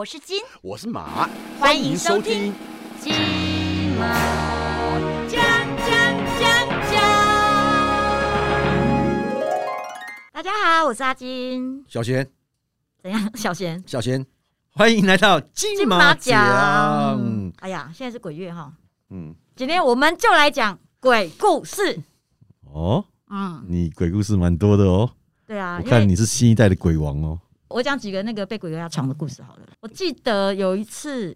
我是金，我是马，欢迎收听金马奖奖奖奖。大家好，我是阿金。小贤，怎样，小贤？小贤，欢迎来到金马奖。哎呀，现在是鬼月哈，嗯，今天我们就来讲鬼故事。哦，嗯，你鬼故事蛮多的哦。对啊，我因为看你是新一代的鬼王哦。我讲几个那个被鬼压床的故事好了。我记得有一次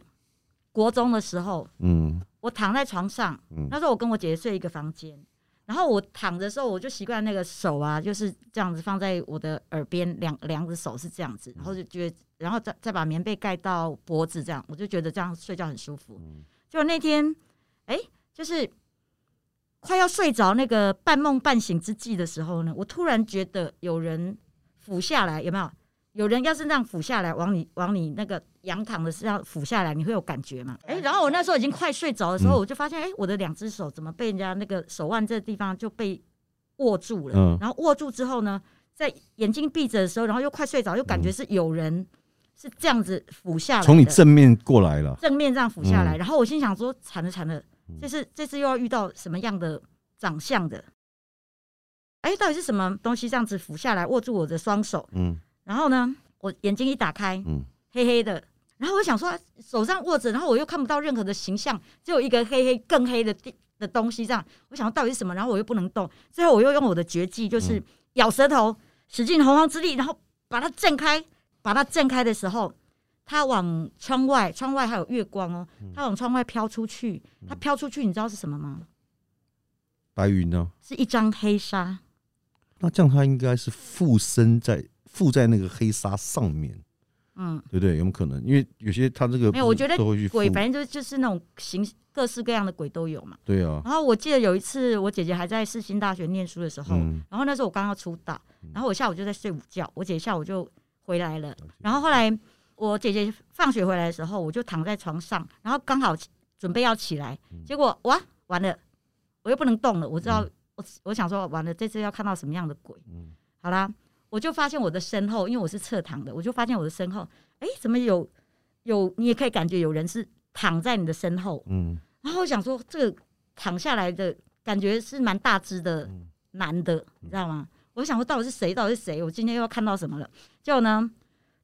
国中的时候，嗯我躺在床上，嗯那时候我跟我姐姐睡一个房间，然后我躺的时候，我就习惯那个手啊，就是这样子放在我的耳边，两两只手是这样子，然后就觉得，然后再再把棉被盖到脖子，这样我就觉得这样睡觉很舒服。结果那天，哎、就是快要睡着那个半梦半醒之际的时候呢，我突然觉得有人俯下来，有没有？有人要是那样俯下来，往你往你那个仰躺的是要俯下来，你会有感觉吗？哎、然后我那时候已经快睡着的时候，嗯我就发现，哎、我的两只手怎么被人家那个手腕这个地方就被握住了？嗯然后握住之后呢，在眼睛闭着的时候，然后又快睡着，又感觉是有人是这样子俯下来，从你正面过来了。正面这样俯下来，嗯然后我心想说：惨了惨了，这次这次又要遇到什么样的长相的？哎、到底是什么东西这样子俯下来握住我的双手？嗯然后呢，我眼睛一打开，嗯黑黑的，然后我想说手上握着，然后我又看不到任何的形象，只有一个黑黑更黑的地的东西，这样我想到底是什么？然后我又不能动，最后我又用我的绝技，就是嗯咬舌头，使尽洪荒之力，然后把它震开。把它震开的时候，它往窗外，窗外还有月光哦，嗯它往窗外飘出去，它飘出去，你知道是什么吗？白云呢？是一张黑纱。那这样它应该是附身在附在那个黑纱上面，嗯，对不对？有没有可能？因为有些他这个没有，我觉得鬼反正就就是那种形各式各样的鬼都有嘛。对啊，然后我记得有一次，我姐姐还在世新大学念书的时候，嗯然后那时候我刚要出道，然后我下午就在睡午觉，我姐下午就回来了。然后后来我姐姐放学回来的时候，我就躺在床上，然后刚好准备要起来，结果哇，完了，我又不能动了。我知道，我我想说，完了，这次要看到什么样的鬼？嗯好啦，我就发现我的身后，因为我是侧躺的，我就发现我的身后，哎，怎么有有？你也可以感觉有人是躺在你的身后。嗯然后我想说，这个躺下来的感觉是蛮大只的男的，你知道吗？我想说，到底是谁？到底是谁？我今天又要看到什么了？结果呢，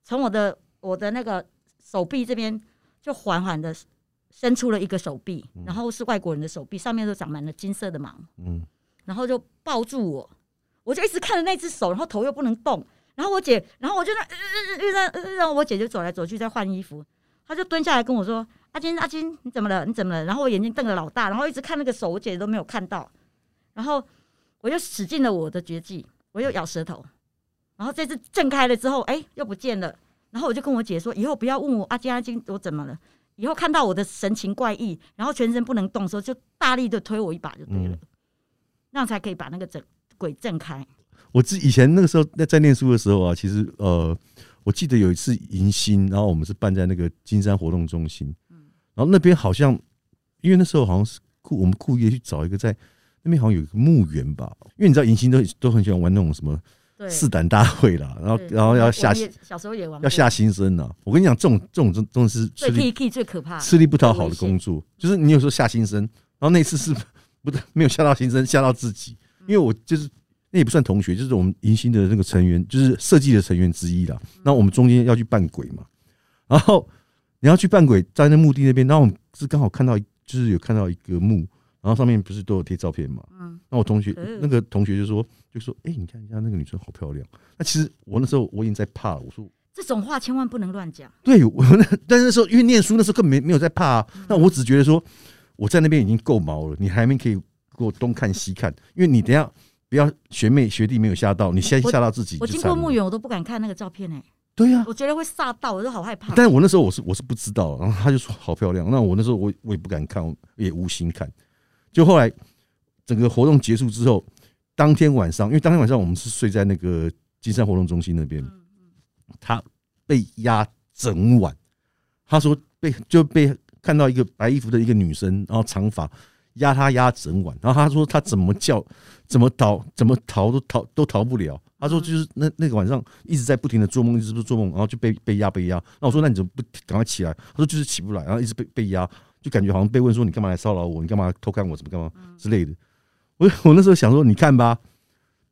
从我的我的那个手臂这边，就缓缓的伸出了一个手臂，然后是外国人的手臂，上面都长满了金色的毛，嗯然后就抱住我，我就一直看着那只手，然后头又不能动。然后我姐，然后我就那，呃呃呃呃，然后我姐就走来走去在换衣服，她就蹲下来跟我说：“阿金，阿金，你怎么了？你怎么了？”然后我眼睛瞪得老大，然后一直看那个手，我姐都没有看到。然后我又使尽了我的绝技，我又咬舌头，然后这次震开了之后，哎，又不见了。然后我就跟我姐说：“以后不要问我阿金，阿金，我怎么了？以后看到我的神情怪异，然后全身不能动的时候，就大力的推我一把就对了，嗯那样才可以把那个整鬼震开。”我自以前那个时候在在念书的时候啊，其实呃，我记得有一次迎新，然后我们是办在那个金山活动中心，然后那边好像因为那时候好像是故我们故意去找一个在那边好像有一个墓园吧，因为你知道迎新都都很喜欢玩那种什么对，试胆大会啦，然后然后要下小时候也玩，要下新生呐。我跟你讲，这种这种真真的是吃最力 K 最可怕，吃力不讨好的工作，就是你有时候下新生，然后那次是不 对，没有吓到新生，吓到自己，因为我就是那也不算同学，就是我们迎新的那个成员，就是设计的成员之一啦。那我们中间要去扮鬼嘛，然后你要去扮鬼，在那墓地那边，然后我们是刚好看到，就是有看到一个墓，然后上面不是都有贴照片嘛，嗯，那我同学嗯那个同学就说就说，哎、你看一下那个女生好漂亮。那其实我那时候我已经在怕了，我说这种话千万不能乱讲。对我那，但是那时候因为念书，那时候根本没没有在怕、啊。那我只觉得说，我在那边已经够毛了，你还没可以给我东看西看，因为你等下不要学妹学弟没有吓到，你先吓到自己我。经过墓园，我都不敢看那个照片哎、对呀、我觉得会吓到，我都好害怕。但是我那时候我是我是不知道，然后他就说好漂亮，那我那时候我我也不敢看，也无心看。就后来整个活动结束之后，当天晚上，因为当天晚上我们是睡在那个金山活动中心那边，他被压整晚。他说被就被看到一个白衣服的一个女生，然后长发压他压整晚，然后他说他怎么叫 怎么逃怎么逃都逃都逃不了。他说就是那那个晚上一直在不停的做梦，一直不做梦，然后就被被压被压。那我说那你怎么不赶快起来？他说就是起不来，然后一直被被压，就感觉好像被问说你干嘛来骚扰我？你干嘛偷看我？怎么干嘛之类的。我我那时候想说，你看吧，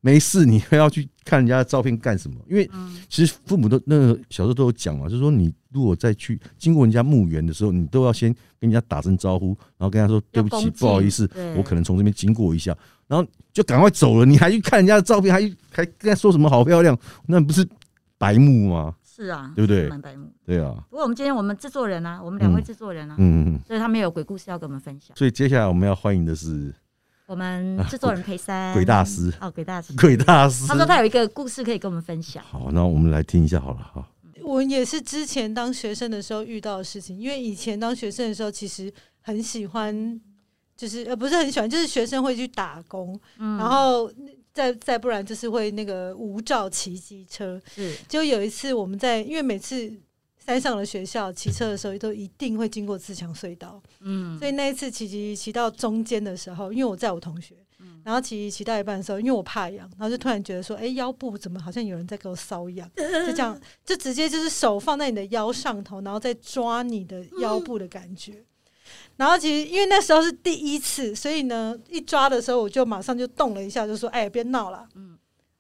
没事，你非要去看人家的照片干什么？因为其实父母都那个小时候都有讲嘛，就是说你如果再去经过人家墓园的时候，你都要先跟人家打声招呼，然后跟他说对不起，不好意思，我可能从这边经过一下，然后就赶快走了。你还去看人家的照片，还还跟他说什么好漂亮？那不是白目吗？是啊，对不对？蛮白目。对啊。不过我们今天我们制作人啊，我们两位制作人啊，嗯嗯，所以他们有鬼故事要跟我们分享。所以接下来我们要欢迎的是。我们制 作人裴三，鬼大师哦，鬼大师，鬼大师。他说他有一个故事可以跟我们分享。好，那我们来听一下好了哈。我也是之前当学生的时候遇到的事情，因为以前当学生的时候，其实很喜欢，就是呃不是很喜欢，就是学生会去打工，然后再再不然就是会那个无照骑机车。是，就有一次我们在，因为每次。山上的学校骑车的时候，都一定会经过自强隧道。嗯，所以那一次骑骑骑到中间的时候，因为我在我同学，然后骑骑到一半的时候，因为我怕痒，然后就突然觉得说，哎，腰部怎么好像有人在给我搔痒？就这样，就直接就是手放在你的腰上头，然后再抓你的腰部的感觉。然后其实因为那时候是第一次，所以呢，一抓的时候我就马上就动了一下，就说，哎，别闹了。嗯。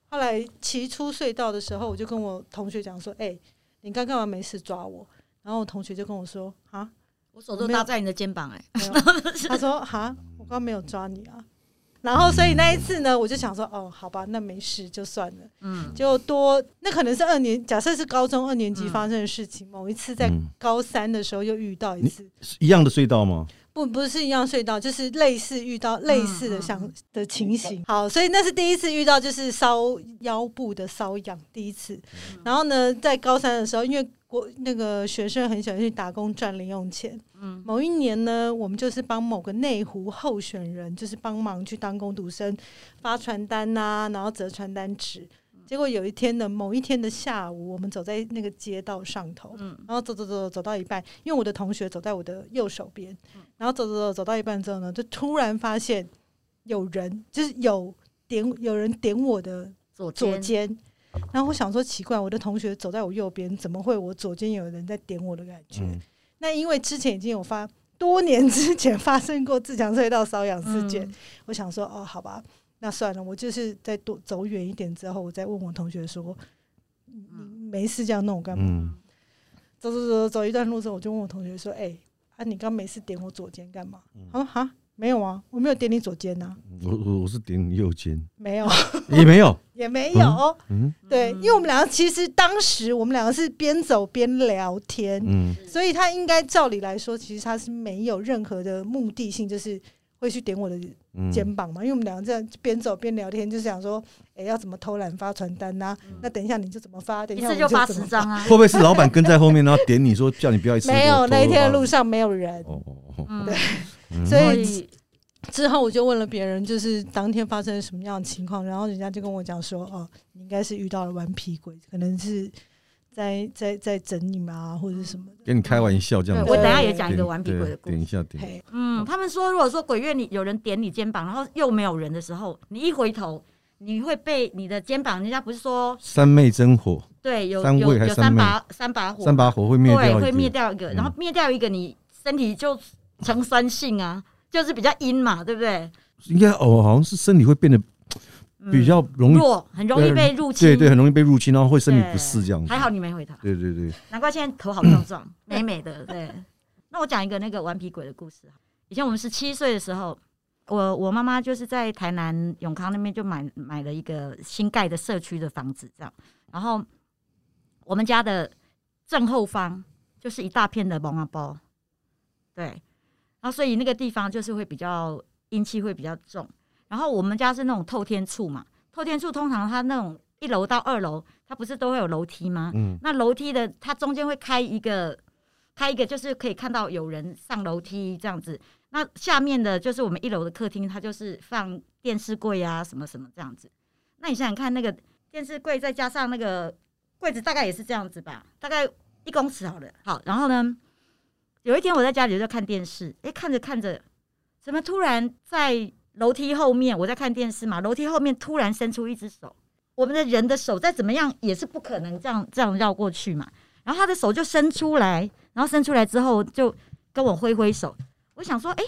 后来骑出隧道的时候，我就跟我同学讲说，哎。你刚干嘛没事抓我？然后我同学就跟我说：“啊，我手都搭在你的肩膀。”哎，他说：“啊，我刚没有抓你啊。”然后所以那一次呢，我就想说：“哦，好吧，那没事就算了。”嗯，就多那可能是二年，假设是高中二年级发生的事情。某一次在高三的时候又遇到一次一样的隧道吗？不，不是一样隧道，就是类似遇到类似的像的情形。好，所以那是第一次遇到，就是烧腰部的瘙痒，第一次。然后呢，在高三的时候，因为国那个学生很喜欢去打工赚零用钱。嗯，某一年呢，我们就是帮某个内湖候选人，就是帮忙去当工读生，发传单呐，然后折传单纸。结果有一天的某一天的下午，我们走在那个街道上头，然后走走走走到一半，因为我的同学走在我的右手边，然后走走走走到一半之后呢，就突然发现有人就是有点有人点我的左左肩，然后我想说奇怪，我的同学走在我右边，怎么会我左肩有人在点我的感觉？那因为之前已经有发多年之前发生过自强隧道瘙痒事件，我想说哦，好吧。那算了，我就是再多走远一点之后，我再问我同学说：“你没事这样弄干嘛？”走走走走一段路之后，我就问我同学说：“哎，啊，你刚没事点我左肩干嘛？”他说：“哈，没有啊，我没有点你左肩呐。”我我我是点你右肩，没有，也没有，也没有。嗯，对，因为我们两个其实当时我们两个是边走边聊天，嗯，所以他应该照理来说，其实他是没有任何的目的性，就是会去点我的。肩膀嘛，因为我们两个这样边走边聊天，就是想说，哎，要怎么偷懒发传单呐？那等一下你就怎么发？等一下就发十张啊？会不会是老板跟在后面，然后点你说叫你不要一次？没有，那一天的路上没有人。哦哦哦，对，所以之后我就问了别人，就是当天发生什么样的情况，然后人家就跟我讲说，哦，你应该是遇到了顽皮鬼，可能是。在在在整你们啊，或者是什么的，跟你开玩笑这样。我等下也讲一个顽皮鬼的故事。等一下，点。嗯，他们说，如果说鬼月你有人点你肩膀，然后又没有人的时候，你一回头，你会被你的肩膀，人家不是说三昧真火？对，有有有三把三把火，三把火会灭掉，会灭掉一个，然后灭掉一个，你身体就成酸性啊，就是比较阴嘛，对不对？应该哦，好像是身体会变得。比较容易，很容易被入侵。对对，很容易被入侵，然后会身体不适这样子。还好你没回答。对对对，难怪现在头好壮壮，美美的。对，那我讲一个那个顽皮鬼的故事。以前我们十七岁的时候，我我妈妈就是在台南永康那边就买买了一个新盖的社区的房子，这样。然后我们家的正后方就是一大片的蒙阿包，对。然后所以那个地方就是会比较阴气会比较重。然后我们家是那种透天处嘛，透天处通常它那种一楼到二楼，它不是都会有楼梯吗？嗯，那楼梯的它中间会开一个，开一个就是可以看到有人上楼梯这样子。那下面的就是我们一楼的客厅，它就是放电视柜啊什么什么这样子。那你想想看，那个电视柜再加上那个柜子，大概也是这样子吧，大概一公尺好了。好，然后呢，有一天我在家里在看电视，哎，看着看着。怎么突然在楼梯后面？我在看电视嘛，楼梯后面突然伸出一只手，我们的人的手再怎么样也是不可能这样这样绕过去嘛。然后他的手就伸出来，然后伸出来之后就跟我挥挥手。我想说，哎、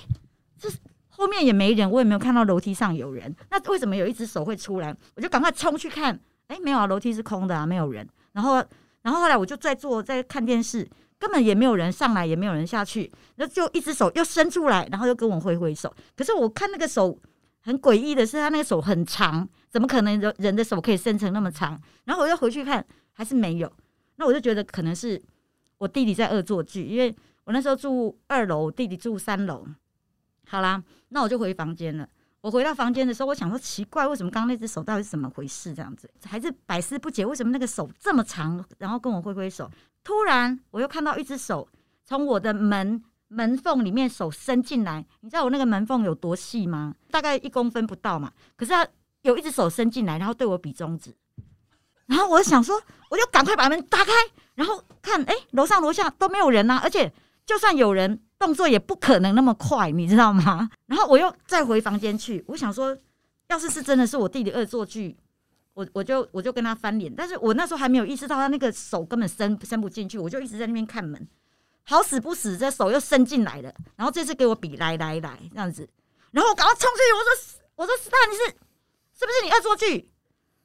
这后面也没人，我也没有看到楼梯上有人，那为什么有一只手会出来？我就赶快冲去看，哎、没有啊，楼梯是空的啊，没有人。然后，然后后来我就在坐，在看电视，根本也没有人上来，也没有人下去，那就一只手又伸出来，然后又跟我挥挥手。可是我看那个手很诡异的是，他那个手很长，怎么可能人人的手可以伸成那么长？然后我又回去看，还是没有。那我就觉得可能是我弟弟在恶作剧，因为我那时候住二楼，弟弟住三楼。好啦，那我就回房间了。我回到房间的时候，我想说奇怪，为什么刚刚那只手到底是怎么回事？这样子还是百思不解，为什么那个手这么长，然后跟我挥挥手？突然我又看到一只手从我的门门缝里面手伸进来，你知道我那个门缝有多细吗？大概一公分不到嘛。可是他有一只手伸进来，然后对我比中指，然后我想说，我就赶快把门打开，然后看，哎、楼上楼下都没有人呐、而且就算有人，动作也不可能那么快，你知道吗？然后我又再回房间去，我想说，要是是真的是我弟弟恶作剧，我我就我就跟他翻脸，但是我那时候还没有意识到他那个手根本伸伸不进去，我就一直在那边看门，好死不死，这手又伸进来了，然后这次给我比来来来这样子，然后我赶快冲出去，我说我说斯坦你是是不是你恶作剧？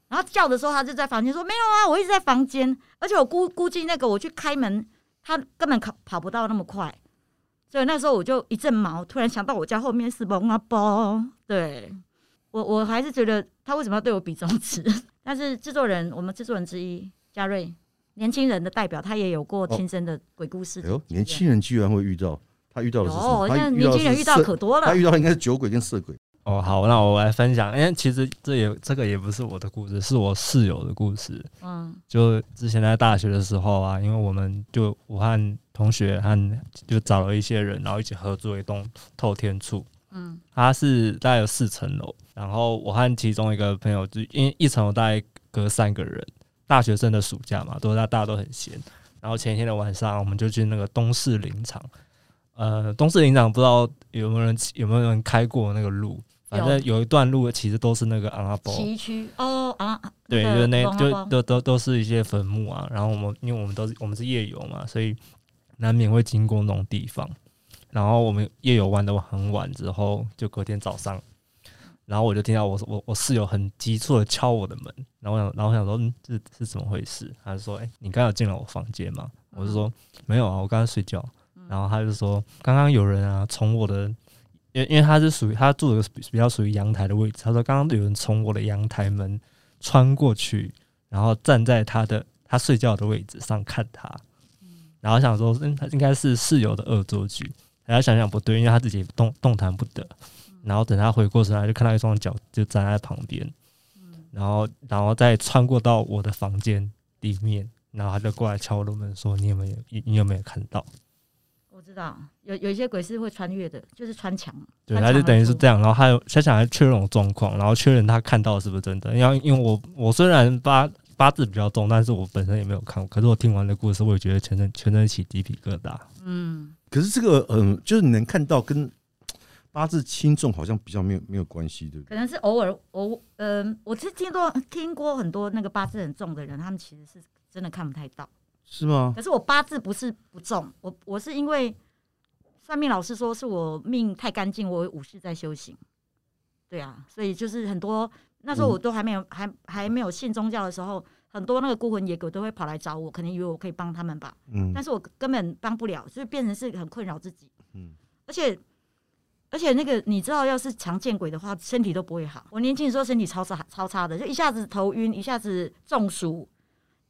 然后叫的时候，他就在房间说没有啊，我一直在房间，而且我估估计那个我去开门，他根本跑跑不到那么快，所以那时候我就一阵毛，突然想到我家后面是蒙阿包，对我我还是觉得他为什么要对我比中指？但是制作人，我们制作人之一嘉瑞，年轻人的代表，他也有过亲身的鬼故事哎。呦，年轻人居然会遇到，他遇到的是什么？年轻人遇到可多了他。遇到的应该是酒鬼跟色鬼。哦，好，那我来分享，因为其实这也这个也不是我的故事，是我室友的故事。嗯就之前在大学的时候啊，因为我们就我和同学和就找了一些人，然后一起合作一栋透天处，嗯它是大概有四层楼，然后我和其中一个朋友就因为一层楼大概隔三个人，大学生的暑假嘛，都大大家都很闲，然后前一天的晚上我们就去那个东势林场，呃，东势林场不知道有没有人有没有人开过那个路，反正有一段路其实都是那个昂阿波，崎岖哦啊，对，就是那就都都都是一些坟墓啊。然后我们因为我们都是我们是夜游嘛，所以难免会经过那种地方。然后我们夜游玩的很晚之后，就隔天早上，然后我就听到我我我室友很急促的敲我的门，然后我想然后我想说，嗯，这是怎么回事？他就说，哎、你刚刚有进来我房间吗？我就说没有啊，我刚刚睡觉。然后他就说，刚刚有人啊从我的因为因为他是属于他住的比比较属于阳台的位置，他说刚刚有人从我的阳台门穿过去，然后站在他的他睡觉的位置上看他，然后想说，嗯，他应该是室友的恶作剧，然后想想不对，因为他自己动动弹不得，然后等他回过神来，就看到一双脚就站在旁边，然后然后再穿过到我的房间里面，然后他就过来敲我的门说，你有没有你你有没有看到？我知道有有一些鬼是会穿越的，就是穿墙。对，他就等于是这样，然后他有他想来确认我状况，然后确认他看到是不是真的。因为因为我我虽然八八字比较重，但是我本身也没有看过，可是我听完的故事，我也觉得全身全身起鸡皮疙瘩。嗯，可是这个，嗯，就是你能看到跟八字轻重好像比较没有没有关系，对不对？可能是偶尔偶嗯、我是听过听过很多那个八字很重的人，他们其实是真的看不太到。是吗？可是我八字不是不重，我我是因为算命老师说是我命太干净，我有五世在修行。对啊，所以就是很多那时候我都还没有、还还没有信宗教的时候，很多那个孤魂野鬼都会跑来找我，可能以为我可以帮他们吧，嗯但是我根本帮不了，所以变成是很困扰自己。嗯，而且而且那个你知道，要是常见鬼的话，身体都不会好。我年轻的时候身体超差超差的，就一下子头晕，一下子中暑，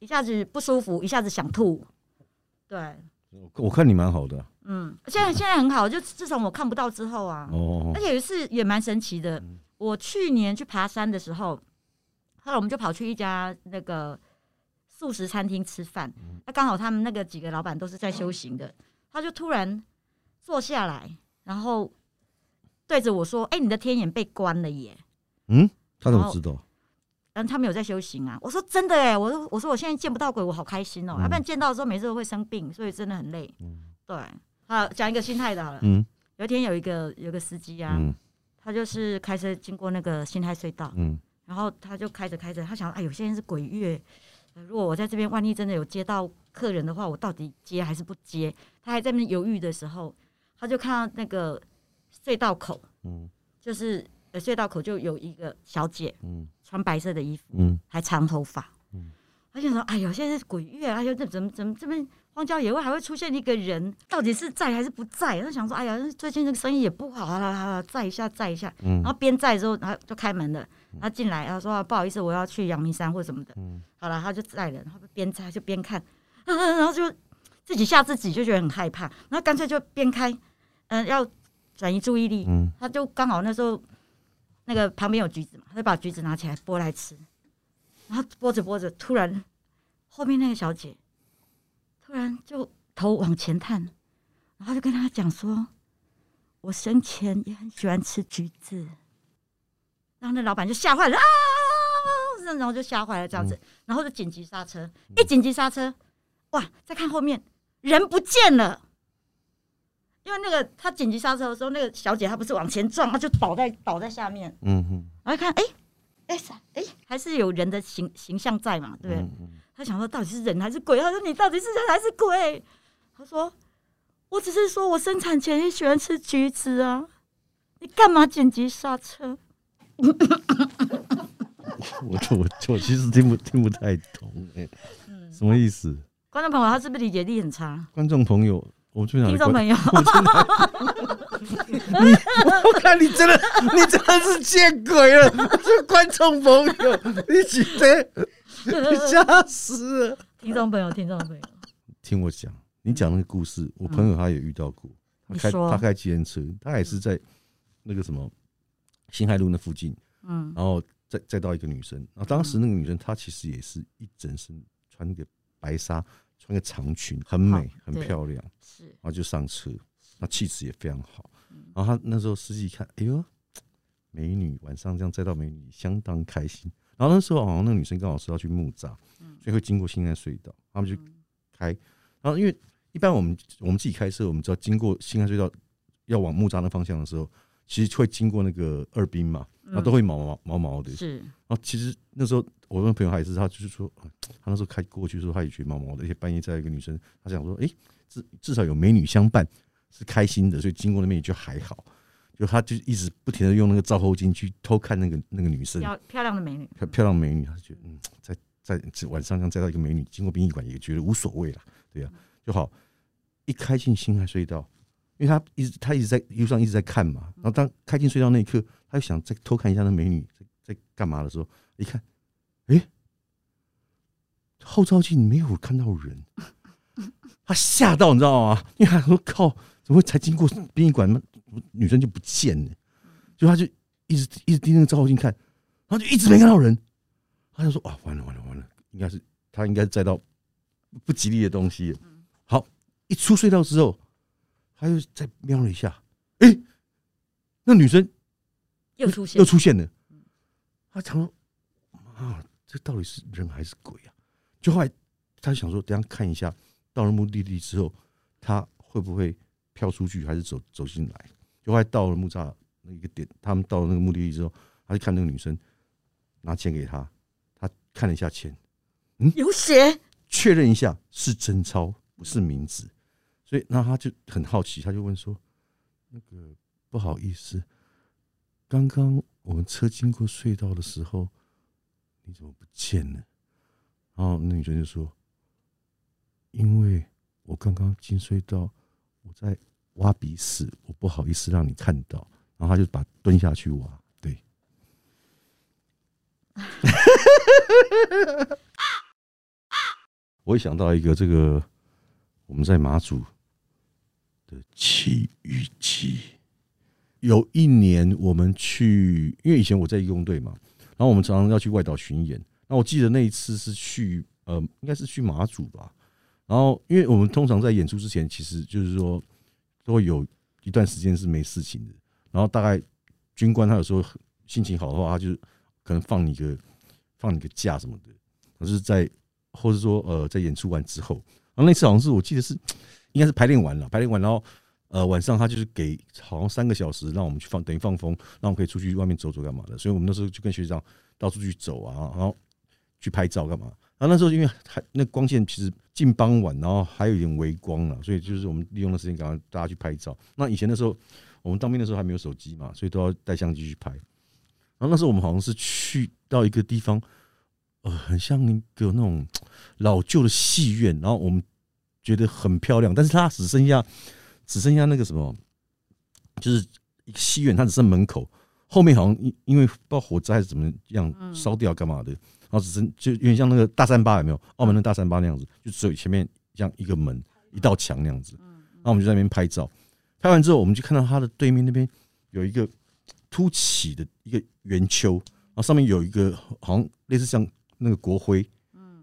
一下子不舒服，一下子想吐。对，我我看你蛮好的嗯，现在现在很好，就自从我看不到之后啊，哦而，且有一次也蛮神奇的嗯。我去年去爬山的时候，后来我们就跑去一家那个素食餐厅吃饭，嗯那刚好他们那个几个老板都是在修行的，他就突然坐下来，然后对着我说：“哎、你的天眼被关了耶嗯，他怎么知道？！”然后他们有在修行啊。我说：“真的哎！”我说：“我说我现在见不到鬼，我好开心哦、嗯要不然见到的时候每次都会生病，所以真的很累。嗯”对，好讲一个心态的好了。嗯有一天有一个有个司机啊，嗯他就是开车经过那个新海隧道，嗯然后他就开着开着，他想，哎，有些人是鬼月，呃如果我在这边万一真的有接到客人的话，我到底接还是不接？他还在那边犹豫的时候，他就看到那个隧道口，嗯就是呃隧道口就有一个小姐嗯穿白色的衣服，嗯还长头发嗯。他就说：“哎呦，现在是鬼月啊！哎呦，这怎么怎么这边荒郊野外还会出现一个人？到底是在还是不在？”他想说：“哎呀，最近这个生意也不好，好了好了，载一下载一下。”嗯然后边载之后，然后就开门了，然后进来，然后说、啊不好意思，我要去阳明山或什么的。嗯。好了，他就载了，然后边载就边看，嗯，然后就自己吓自己，就觉得很害怕，然后干脆就边开，嗯、要转移注意力，嗯。他就刚好那时候那个旁边有橘子嘛，他就把橘子拿起来剥来吃，然后剥着剥着，突然后面那个小姐突然就头往前探，然后就跟他讲说：“我生前也很喜欢吃橘子。”然后那老板就吓坏了啊，然后就吓坏了这样子，然后就紧急刹车，一紧急刹车，哇！再看后面人不见了。因为那个他紧急刹车的时候，那个小姐她不是往前撞，她就倒在倒在下面，嗯哼，然后一看，哎、哎啥，哎、还是有人的形形象在嘛，对不对？嗯他想说到底是人还是鬼？他说你到底是人还是鬼？他说我只是说我生产前也喜欢吃橘子啊，你干嘛紧急刹车？我我我其实听不听不太懂，哎，嗯什么意思？观众朋友，他是不是理解力很差？观众朋友，我就想听众朋友，我 你我看你真的，你真的是见鬼了！这观众朋友，你觉得你吓死了？听众朋友，听众朋友，听我讲，你讲那个故事，我朋友他也遇到过，他开他开计程车，他也是在那个什么新海路那附近，嗯然后再再到一个女生，然后当时那个女生她其实也是一整身穿个白纱，穿个长裙，很美，很漂亮。是然后就上车，那气质也非常好。然后她那时候司机一看，哎呦，美女，晚上这样载到美女，相当开心。然后那时候好像那个女生刚好是要去木栅，所以会经过新安隧道，他们就开。然后因为一般我们我们自己开车，我们知道经过新安隧道要往木栅那方向的时候，其实会经过那个二滨嘛，然后都会毛毛毛毛的。是，然后其实那时候我那朋友还是他就是说，呃他那时候开过去的时候，他也觉得毛毛的，而且半夜在一个女生，他想说，诶，至至少有美女相伴是开心的，所以经过那边也就还好。就他就一直不停的用那个照后镜去偷看那个那个女生漂漂亮的美女，漂漂亮美女，他就觉得嗯，在在在晚上这样载到一个美女经过殡仪馆也觉得无所谓了，对呀、就好。一开进新海隧道，因为他一直他一直在一路上一直在看嘛，然后当开进隧道那一刻，他就想再偷看一下那美女在在干嘛的时候，一看，诶，后照镜没有看到人，他吓到你知道吗？因为他说靠，怎么会才经过殡仪馆，女生就不见了？就他就一直一直盯那个照后镜看，然后就一直没看到人，他就说啊完了完了完了，应该是他应该是载到不吉利的东西。好，一出隧道之后，他又再瞄了一下，诶，那女生又出现。又，出现了。他想说啊，这到底是人还是鬼啊？就后来他想说，等下看一下，到了目的地之后，他会不会飘出去，还是走走进来？就后来到了木栅那一个点，他们到了那个目的地之后，他就看那个女生拿钱给他，他看了一下钱，嗯？有血，确认一下是真钞，不是名字，所以那他就很好奇，他就问说：“那个不好意思，刚刚我们车经过隧道的时候，你怎么不见了？”然后那女生就说：“因为我刚刚进隧道，我在挖鼻屎，我不好意思让你看到。”然后他就把蹲下去挖，对。我也想到一个这个我们在马祖的奇遇记。有一年我们去，因为以前我在义工队嘛，然后我们常常要去外岛巡演。那我记得那一次是去呃，应该是去马祖吧。然后因为我们通常在演出之前，其实就是说都会有一段时间是没事情的。然后大概军官他有时候心情好的话，他就可能放你个放你个假什么的。可是在或者说呃，在演出完之后，然后那次好像是我记得是应该是排练完了，排练完然后呃，晚上他就是给好像三个小时让我们去放，等于放风，让我们可以出去外面走走干嘛的。所以我们那时候就跟学长到处去走啊，然后去拍照干嘛。然后那时候因为还那光线其实近傍晚，然后还有一点微光了，所以就是我们利用的时间，赶快大家去拍照。那以前的时候，我们当兵的时候还没有手机嘛，所以都要带相机去拍。然后那时候我们好像是去到一个地方，呃，很像一个那种老旧的戏院，然后我们觉得很漂亮，但是它只剩下只剩下那个什么，就是一个戏院，它只剩门口，后面好像因因为不知道火灾还是怎么样嗯。烧掉干嘛的，然后只剩就有点像那个大三巴有没有？澳门的大三巴那样子，就只有前面像一个门一道墙那样子。然后我们就在那边拍照，拍完之后我们就看到它的对面那边有一个凸起的一个圆丘，然后上面有一个好像类似像那个国徽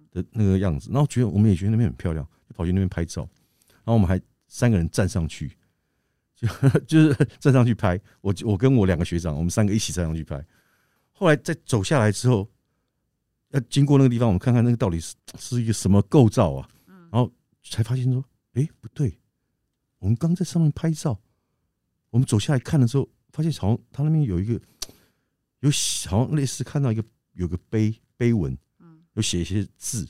的那个样子，然后觉得我们也觉得那边很漂亮，就跑去那边拍照，然后我们还三个人站上去，就 就是站上去拍，我我跟我两个学长，我们三个一起站上去拍，后来再走下来之后，要经过那个地方，我们看看那个到底是是一个什么构造啊，然后才发现说，哎、不对，我们刚在上面拍照，我们走下来看的时候，发现好像他那边有一个有写好像类似看到一个有个碑碑文，有写一些字，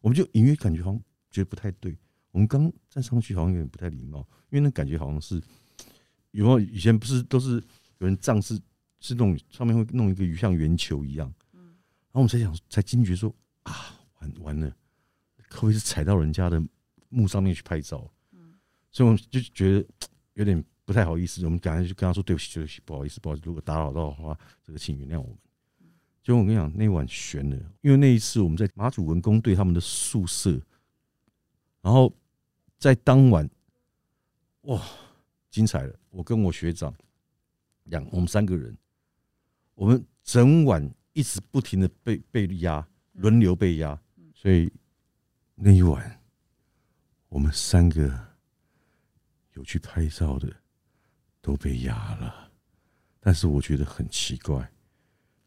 我们就隐约感觉好像觉得不太对。我们刚站上去好像有点不太礼貌，因为那感觉好像是有没有以前不是都是有人葬是是那种上面会弄一个鱼像圆球一样，然后我们才想才惊觉说啊完完了，会不会是踩到人家的墓上面去拍照？所以我们就觉得有点不太好意思，我们赶快就跟他说对不起，对不起，不好意思，不好意思，如果打扰到的话，这个请原谅我们。结果我跟你讲，那晚悬了，因为那一次我们在马祖文工队他们的宿舍，然后在当晚，哇，精彩了！我跟我学长两，我们三个人，我们整晚一直不停的被被压，轮流被压，所以那一晚我们三个有去拍照的都被压了，但是我觉得很奇怪，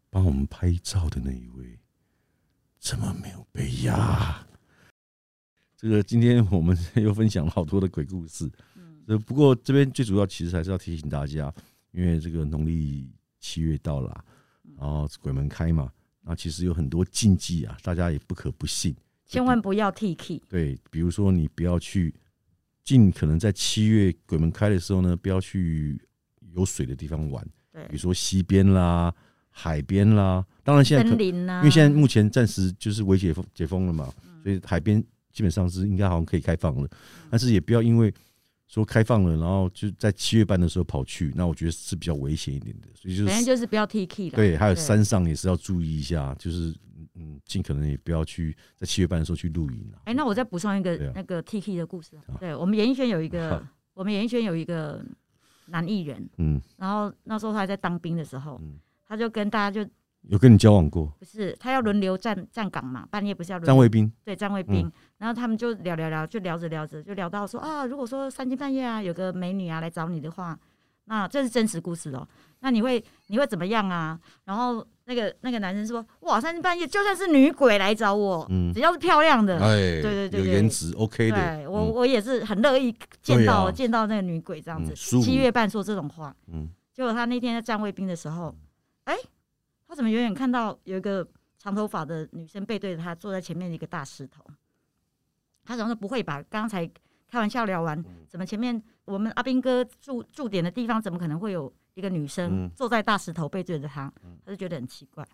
帮我们拍照的那一位怎么没有被压？这个今天我们 又分享了好多的鬼故事，呃，不过这边最主要其实还是要提醒大家，因为这个农历七月到了啊，然后鬼门开嘛，那其实有很多禁忌啊，大家也不可不信。千万不要 T K，对，比如说你不要去，尽可能在七月鬼门开的时候呢，不要去有水的地方玩，比如说溪边啦、海边啦。当然现在可因为现在目前暂时就是微解封解封了嘛，所以海边基本上是应该好像可以开放了，但是也不要因为说开放了，然后就在七月半的时候跑去，那我觉得是比较危险一点的。所以就反正是就是不要 T K 了。对，还有山上也是要注意一下，就是嗯，尽可能也不要去在七月半的时候去露营啊。哎、那我再补充一个、啊那个 T K 的故事好。对我们演艺圈有一个好，我们演艺圈有一个男艺人，嗯然后那时候他还在当兵的时候，嗯，他就跟大家就有跟你交往过？不是他要轮流站站岗嘛，半夜不是要轮站卫兵？对站卫兵，然后他们就聊聊聊，就聊着聊着就聊到说啊，如果说三更半夜啊有个美女啊来找你的话，那这是真实故事哦，那你会你会怎么样啊？然后那个那个男生说哇，三更半夜就算是女鬼来找我，嗯。只要是漂亮的，哎，对对对有颜值 OK 的。对我嗯。我也是很乐意见到、啊。见到那个女鬼这样子嗯，七月半说这种话，嗯。结果他那天在站卫兵的时候，哎、他怎么远远看到有一个长头发的女生背对着他坐在前面的一个大石头？他想说不会吧？刚才开玩笑聊完，怎么前面我们阿斌哥驻驻点的地方，怎么可能会有一个女生嗯坐在大石头背对着他？他就觉得很奇怪，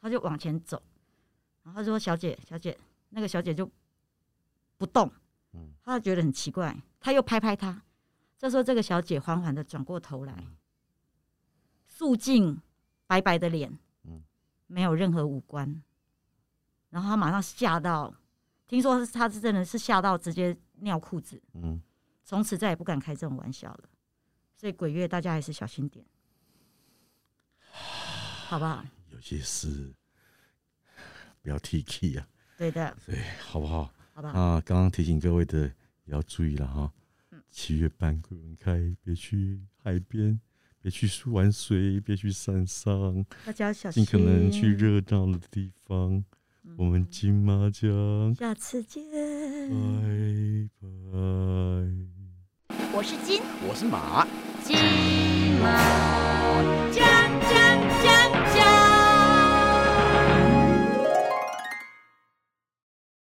他就往前走，然后他说：“小姐，小姐。”那个小姐就不动嗯，他就觉得很奇怪，他又拍拍她。这时候，这个小姐缓缓的转过头来，素净白白的脸嗯，没有任何五官，然后他马上吓到，听说是他是真的是吓到直接尿裤子，嗯，从此再也不敢开这种玩笑了。所以鬼月大家还是小心点，好不好？有些事不要提 K 啊，对的，对，好不好？好吧？啊，刚刚提醒各位的也要注意了哈嗯。七月半鬼门开，别去海边，别去玩水，别去山上，大家小心，尽可能去热闹的地方。我们金马奖，下次见。拜拜。我是金我是马。金马奖。